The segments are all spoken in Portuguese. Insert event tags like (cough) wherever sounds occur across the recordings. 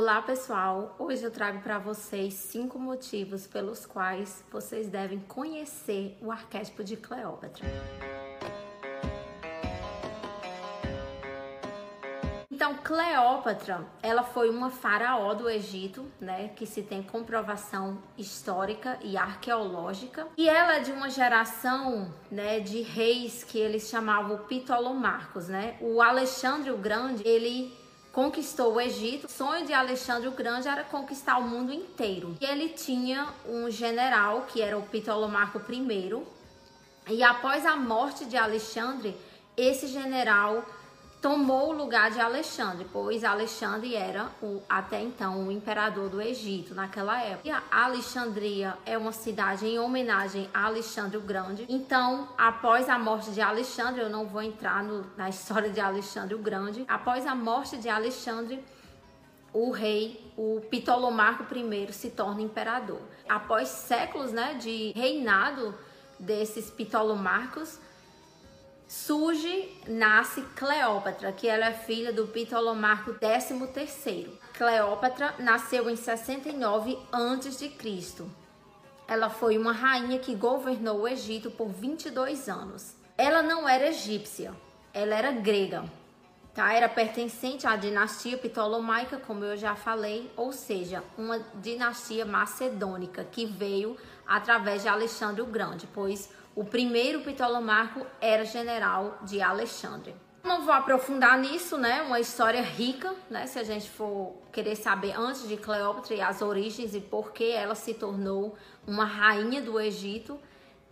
Olá pessoal, hoje eu trago para vocês cinco motivos pelos quais vocês devem conhecer o arquétipo de Cleópatra. Então, Cleópatra, ela foi uma faraó do Egito, né, que se tem comprovação histórica e arqueológica, e ela é de uma geração, né, de reis que eles chamavam Ptolomarcos, né? O Alexandre o Grande, ele conquistou o Egito. O sonho de Alexandre o Grande era conquistar o mundo inteiro. E ele tinha um general que era o Ptolomarco I. E após a morte de Alexandre, esse general tomou o lugar de Alexandre, pois Alexandre era o, até então o imperador do Egito naquela época. E a Alexandria é uma cidade em homenagem a Alexandre o Grande. Então, após a morte de Alexandre, eu não vou entrar no, na história de Alexandre o Grande. Após a morte de Alexandre, o rei, o Ptolomarco I, se torna imperador. Após séculos né, de reinado desses Ptolomarcos, surge, nasce Cleópatra, que ela é filha do Ptolomarco XIII. Cleópatra nasceu em 69 a.C. Ela foi uma rainha que governou o Egito por 22 anos. Ela não era egípcia, ela era grega. Tá? Era pertencente à dinastia ptolomaica, como eu já falei, ou seja, uma dinastia macedônica que veio através de Alexandre o Grande, pois o primeiro Ptolomarco era general de Alexandre. Não vou aprofundar nisso, né? Uma história rica, né? Se a gente for querer saber antes de Cleópatra e as origens e por que ela se tornou uma rainha do Egito,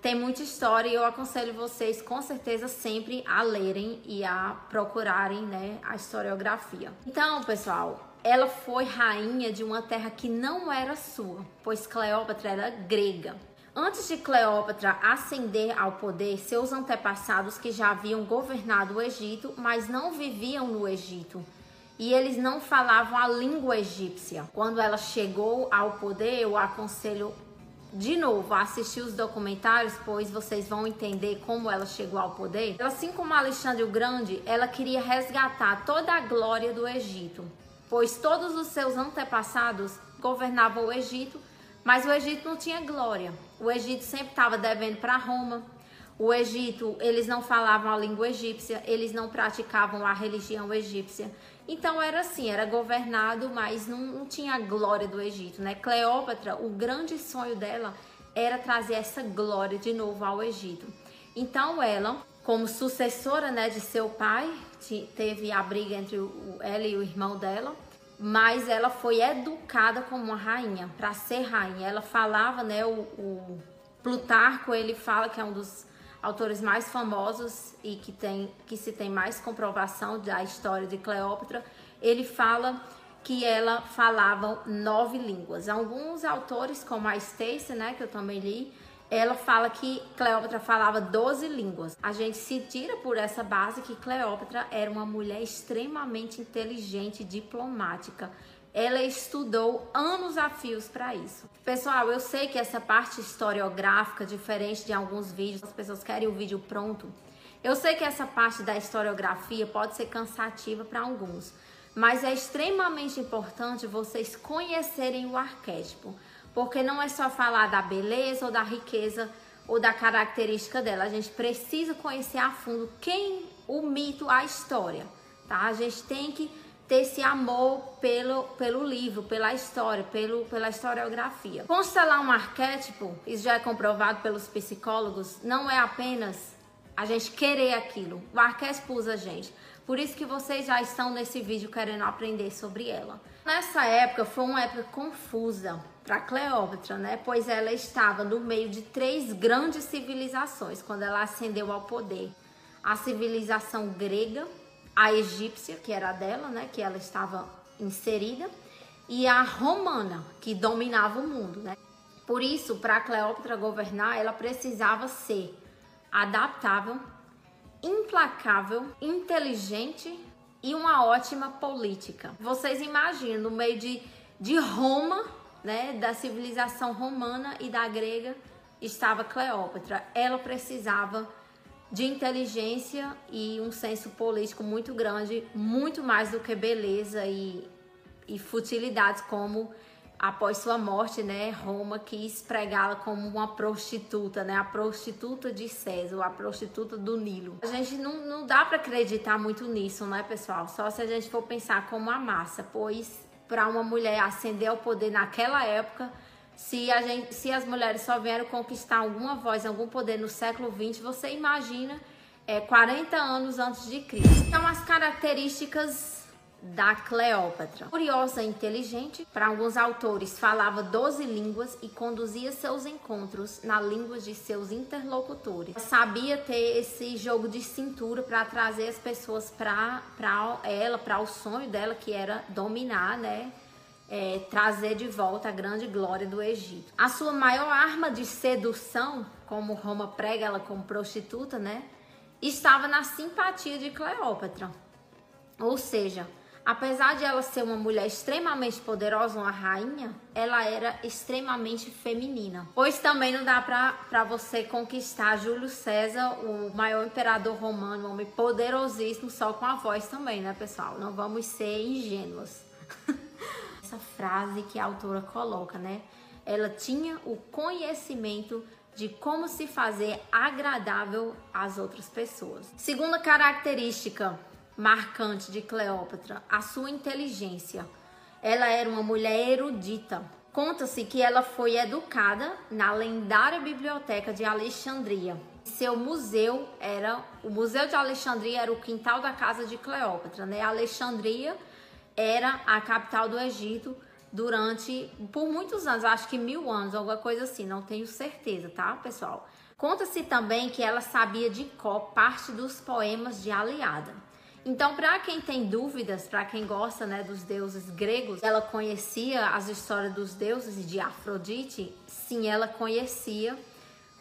tem muita história e eu aconselho vocês com certeza sempre a lerem e a procurarem, né, a historiografia. Então, pessoal, ela foi rainha de uma terra que não era sua, pois Cleópatra era grega. Antes de Cleópatra ascender ao poder, seus antepassados que já haviam governado o Egito, mas não viviam no Egito, e eles não falavam a língua egípcia. Quando ela chegou ao poder, eu aconselho de novo a assistir os documentários, pois vocês vão entender como ela chegou ao poder. Assim como Alexandre o Grande, ela queria resgatar toda a glória do Egito, pois todos os seus antepassados governavam o Egito mas o Egito não tinha glória. O Egito sempre estava devendo para Roma. O Egito, eles não falavam a língua egípcia, eles não praticavam a religião egípcia. Então era assim, era governado, mas não, não tinha a glória do Egito, né? Cleópatra, o grande sonho dela era trazer essa glória de novo ao Egito. Então ela, como sucessora, né, de seu pai, teve a briga entre o, ela e o irmão dela mas ela foi educada como uma rainha, para ser rainha. Ela falava, né, o, o, Plutarco, ele fala que é um dos autores mais famosos e que tem que se tem mais comprovação da história de Cleópatra. Ele fala que ela falava nove línguas. Alguns autores, como a Stacy, né, que eu também li, ela fala que Cleópatra falava 12 línguas. A gente se tira por essa base que Cleópatra era uma mulher extremamente inteligente e diplomática. Ela estudou anos a fios para isso. Pessoal, eu sei que essa parte historiográfica, diferente de alguns vídeos, as pessoas querem o vídeo pronto. Eu sei que essa parte da historiografia pode ser cansativa para alguns, mas é extremamente importante vocês conhecerem o arquétipo porque não é só falar da beleza ou da riqueza ou da característica dela. A gente precisa conhecer a fundo quem o mito, a história, tá? A gente tem que ter esse amor pelo, pelo livro, pela história, pelo, pela historiografia. Constelar um arquétipo, isso já é comprovado pelos psicólogos, não é apenas a gente querer aquilo. O arquétipo usa a gente. Por isso que vocês já estão nesse vídeo querendo aprender sobre ela. Nessa época foi uma época confusa para Cleópatra, né? Pois ela estava no meio de três grandes civilizações quando ela ascendeu ao poder. A civilização grega, a egípcia, que era dela, né, que ela estava inserida, e a romana, que dominava o mundo, né? Por isso, para Cleópatra governar, ela precisava ser adaptável, implacável, inteligente e uma ótima política. Vocês imaginam, no meio de, de Roma, né, da civilização romana e da grega, estava Cleópatra. Ela precisava de inteligência e um senso político muito grande, muito mais do que beleza e e futilidades como após sua morte, né, Roma quis pregá-la como uma prostituta, né, a prostituta de César, a prostituta do Nilo. A gente não, não dá para acreditar muito nisso, né, pessoal? Só se a gente for pensar como a massa, pois para uma mulher ascender ao poder naquela época, se, a gente, se as mulheres só vieram conquistar alguma voz, algum poder no século XX, você imagina é, 40 anos antes de Cristo. Então, as características da Cleópatra. Curiosa e inteligente, para alguns autores falava 12 línguas e conduzia seus encontros na língua de seus interlocutores. Sabia ter esse jogo de cintura para trazer as pessoas para ela, para o sonho dela que era dominar, né? É, trazer de volta a grande glória do Egito. A sua maior arma de sedução, como Roma prega ela como prostituta, né? Estava na simpatia de Cleópatra. Ou seja, Apesar de ela ser uma mulher extremamente poderosa, uma rainha, ela era extremamente feminina. Pois também não dá para você conquistar Júlio César, o maior imperador romano, um homem poderosíssimo, só com a voz também, né, pessoal? Não vamos ser ingênuos. (laughs) Essa frase que a autora coloca, né? Ela tinha o conhecimento de como se fazer agradável às outras pessoas. Segunda característica marcante de Cleópatra, a sua inteligência. Ela era uma mulher erudita. Conta-se que ela foi educada na lendária biblioteca de Alexandria. Seu museu era o Museu de Alexandria era o quintal da casa de Cleópatra, né? Alexandria era a capital do Egito durante por muitos anos, acho que mil anos, alguma coisa assim, não tenho certeza, tá, pessoal? Conta-se também que ela sabia de cor parte dos poemas de Aliada. Então, para quem tem dúvidas, para quem gosta né, dos deuses gregos, ela conhecia as histórias dos deuses e de Afrodite? Sim, ela conhecia,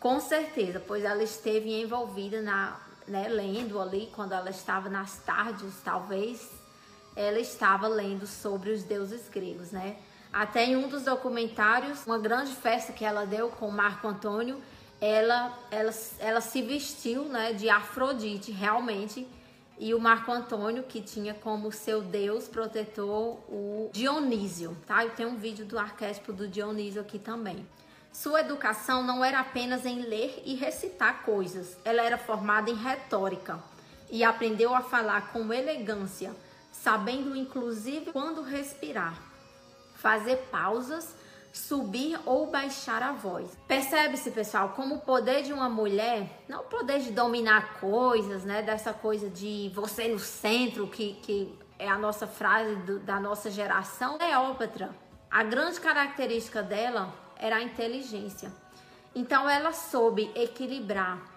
com certeza, pois ela esteve envolvida na, né, lendo ali, quando ela estava nas tardes, talvez, ela estava lendo sobre os deuses gregos, né? Até em um dos documentários, uma grande festa que ela deu com Marco Antônio, ela, ela, ela se vestiu né, de Afrodite, realmente, e o Marco Antônio, que tinha como seu deus protetor o Dionísio, tá? Eu tenho um vídeo do arquétipo do Dionísio aqui também. Sua educação não era apenas em ler e recitar coisas, ela era formada em retórica e aprendeu a falar com elegância, sabendo inclusive quando respirar, fazer pausas subir ou baixar a voz. Percebe-se, pessoal, como o poder de uma mulher, não o poder de dominar coisas, né? Dessa coisa de você no centro, que, que é a nossa frase do, da nossa geração. Cleópatra, a grande característica dela era a inteligência. Então ela soube equilibrar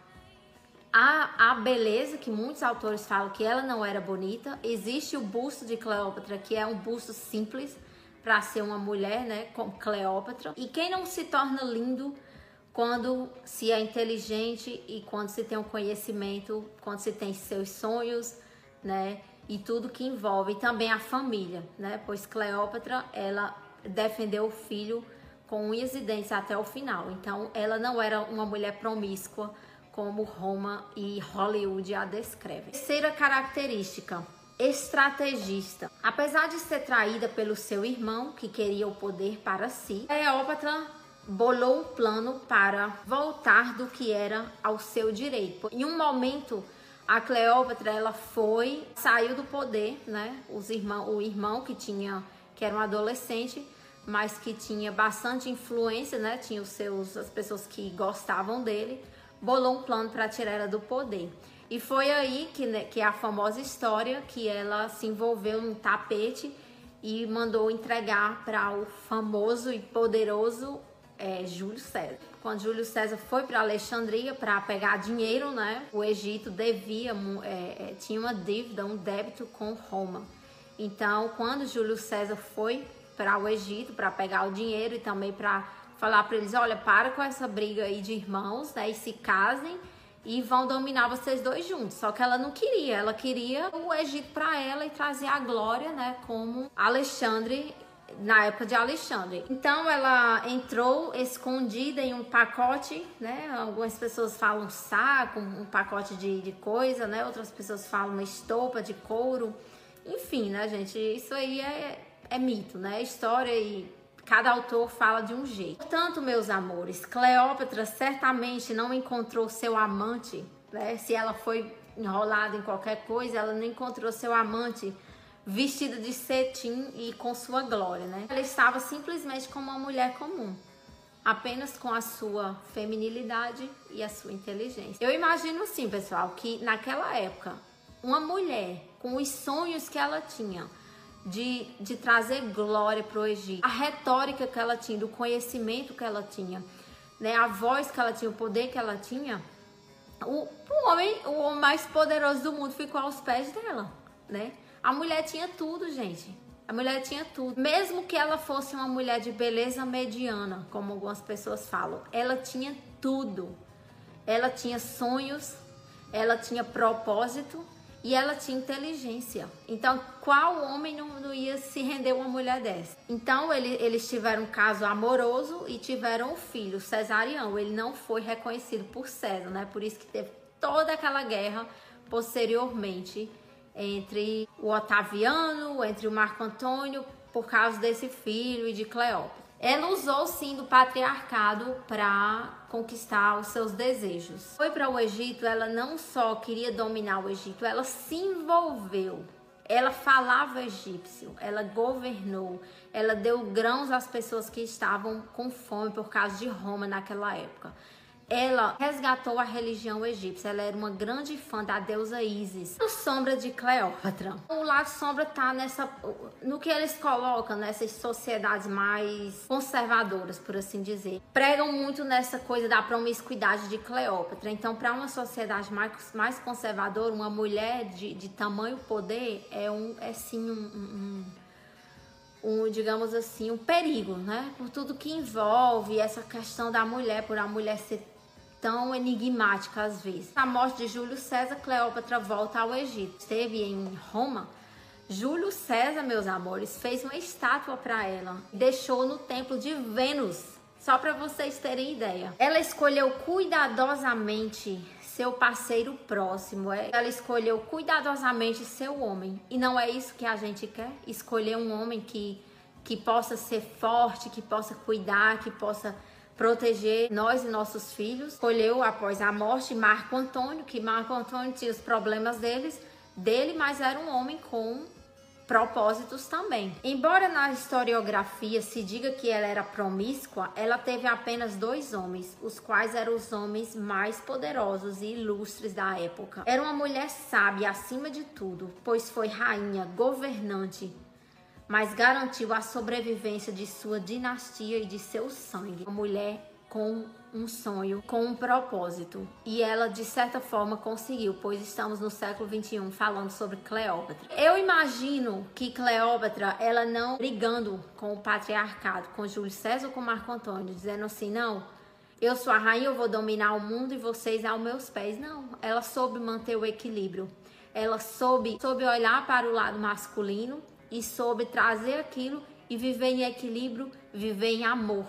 a, a beleza, que muitos autores falam que ela não era bonita. Existe o busto de Cleópatra, que é um busto simples, para ser uma mulher, né, como Cleópatra. E quem não se torna lindo quando se é inteligente e quando se tem um conhecimento, quando se tem seus sonhos, né, e tudo que envolve e também a família, né? Pois Cleópatra, ela defendeu o filho com unhas e dentes até o final. Então, ela não era uma mulher promíscua como Roma e Hollywood a descrevem. Terceira característica, estrategista. Apesar de ser traída pelo seu irmão, que queria o poder para si, Cleópatra bolou um plano para voltar do que era ao seu direito. Em um momento, a Cleópatra ela foi, saiu do poder, né? Os irmão, o irmão que tinha, que era um adolescente, mas que tinha bastante influência, né? Tinha os seus as pessoas que gostavam dele, bolou um plano para tirar ela do poder. E foi aí que, né, que a famosa história que ela se envolveu num tapete e mandou entregar para o famoso e poderoso é, Júlio César. Quando Júlio César foi para Alexandria para pegar dinheiro, né, o Egito devia, é, é, tinha uma dívida, um débito com Roma. Então, quando Júlio César foi para o Egito para pegar o dinheiro e também para falar para eles, olha, para com essa briga aí de irmãos, né, e se casem e vão dominar vocês dois juntos. Só que ela não queria, ela queria o Egito para ela e trazer a glória, né, como Alexandre na época de Alexandre. Então ela entrou escondida em um pacote, né? Algumas pessoas falam saco, um pacote de, de coisa, né? Outras pessoas falam uma estopa de couro. Enfim, né, gente? Isso aí é é mito, né? É história e cada autor fala de um jeito. Portanto, meus amores, Cleópatra certamente não encontrou seu amante, né? Se ela foi enrolada em qualquer coisa, ela não encontrou seu amante vestida de cetim e com sua glória, né? Ela estava simplesmente como uma mulher comum, apenas com a sua feminilidade e a sua inteligência. Eu imagino assim, pessoal, que naquela época, uma mulher com os sonhos que ela tinha, de, de trazer glória para o Egito, a retórica que ela tinha, do conhecimento que ela tinha, né, a voz que ela tinha, o poder que ela tinha, o, o homem, o homem mais poderoso do mundo ficou aos pés dela, né? A mulher tinha tudo, gente. A mulher tinha tudo. Mesmo que ela fosse uma mulher de beleza mediana, como algumas pessoas falam, ela tinha tudo. Ela tinha sonhos, ela tinha propósito, e ela tinha inteligência. Então, qual homem não, não ia se render uma mulher dessa? Então, ele, eles tiveram um caso amoroso e tiveram um filho, Cesarião. Ele não foi reconhecido por César, né? Por isso que teve toda aquela guerra posteriormente entre o Otaviano, entre o Marco Antônio, por causa desse filho e de Cleópatra. Ela usou sim do patriarcado para conquistar os seus desejos. Foi para o Egito, ela não só queria dominar o Egito, ela se envolveu. Ela falava egípcio, ela governou, ela deu grãos às pessoas que estavam com fome por causa de Roma naquela época ela resgatou a religião egípcia. Ela era uma grande fã da deusa Isis. O sombra de Cleópatra. O lado sombra tá nessa no que eles colocam nessas sociedades mais conservadoras, por assim dizer. Pregam muito nessa coisa da promiscuidade de Cleópatra. Então, para uma sociedade mais, mais conservadora, uma mulher de, de tamanho poder é um é sim um, um, um digamos assim, um perigo, né? Por tudo que envolve essa questão da mulher, por a mulher ser tão enigmática às vezes. Na morte de Júlio César, Cleópatra volta ao Egito. Esteve em Roma. Júlio César, meus amores, fez uma estátua para ela. Deixou no templo de Vênus. Só para vocês terem ideia. Ela escolheu cuidadosamente seu parceiro próximo. É, ela escolheu cuidadosamente seu homem. E não é isso que a gente quer? Escolher um homem que, que possa ser forte, que possa cuidar, que possa proteger nós e nossos filhos. Escolheu após a morte Marco Antônio, que Marco Antônio tinha os problemas deles, dele, mas era um homem com propósitos também. Embora na historiografia se diga que ela era promíscua, ela teve apenas dois homens, os quais eram os homens mais poderosos e ilustres da época. Era uma mulher sábia acima de tudo, pois foi rainha, governante, mas garantiu a sobrevivência de sua dinastia e de seu sangue. Uma mulher com um sonho, com um propósito. E ela, de certa forma, conseguiu, pois estamos no século 21 falando sobre Cleópatra. Eu imagino que Cleópatra, ela não brigando com o patriarcado, com Júlio César ou com Marco Antônio, dizendo assim, não, eu sou a rainha, eu vou dominar o mundo e vocês aos meus pés. Não, ela soube manter o equilíbrio. Ela soube, soube olhar para o lado masculino e soube trazer aquilo e viver em equilíbrio, viver em amor.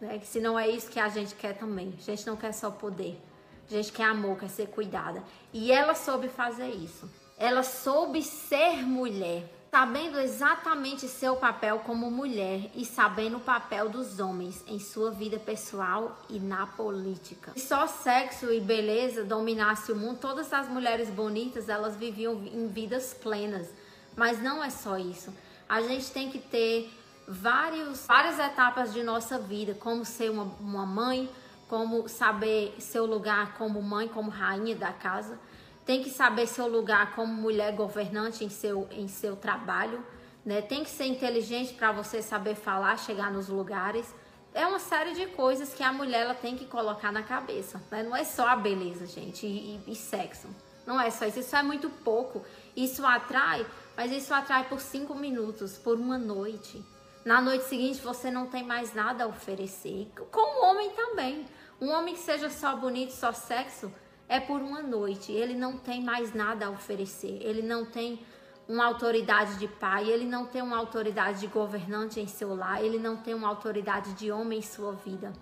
Né? Se não é isso que a gente quer também. A gente não quer só poder. A gente quer amor, quer ser cuidada. E ela soube fazer isso. Ela soube ser mulher, sabendo exatamente seu papel como mulher e sabendo o papel dos homens em sua vida pessoal e na política. Se só sexo e beleza dominasse o mundo, todas as mulheres bonitas, elas viviam em vidas plenas mas não é só isso. A gente tem que ter vários, várias etapas de nossa vida, como ser uma, uma mãe, como saber seu lugar como mãe, como rainha da casa. Tem que saber seu lugar como mulher governante em seu, em seu trabalho. Né? Tem que ser inteligente para você saber falar, chegar nos lugares. É uma série de coisas que a mulher ela tem que colocar na cabeça. Né? Não é só a beleza, gente, e, e, e sexo. Não é só isso. Isso é muito pouco. Isso atrai mas isso atrai por cinco minutos, por uma noite. Na noite seguinte você não tem mais nada a oferecer. Com o homem também. Um homem que seja só bonito, só sexo, é por uma noite. Ele não tem mais nada a oferecer. Ele não tem uma autoridade de pai, ele não tem uma autoridade de governante em seu lar, ele não tem uma autoridade de homem em sua vida.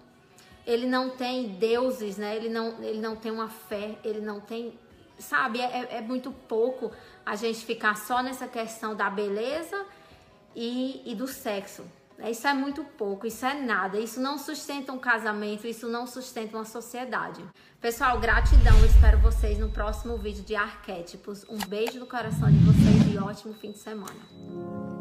Ele não tem deuses, né? Ele não, ele não tem uma fé, ele não tem sabe, é, é muito pouco a gente ficar só nessa questão da beleza e, e do sexo. Isso é muito pouco, isso é nada. Isso não sustenta um casamento, isso não sustenta uma sociedade. Pessoal, gratidão. Espero vocês no próximo vídeo de arquétipos. Um beijo no coração de vocês e ótimo fim de semana.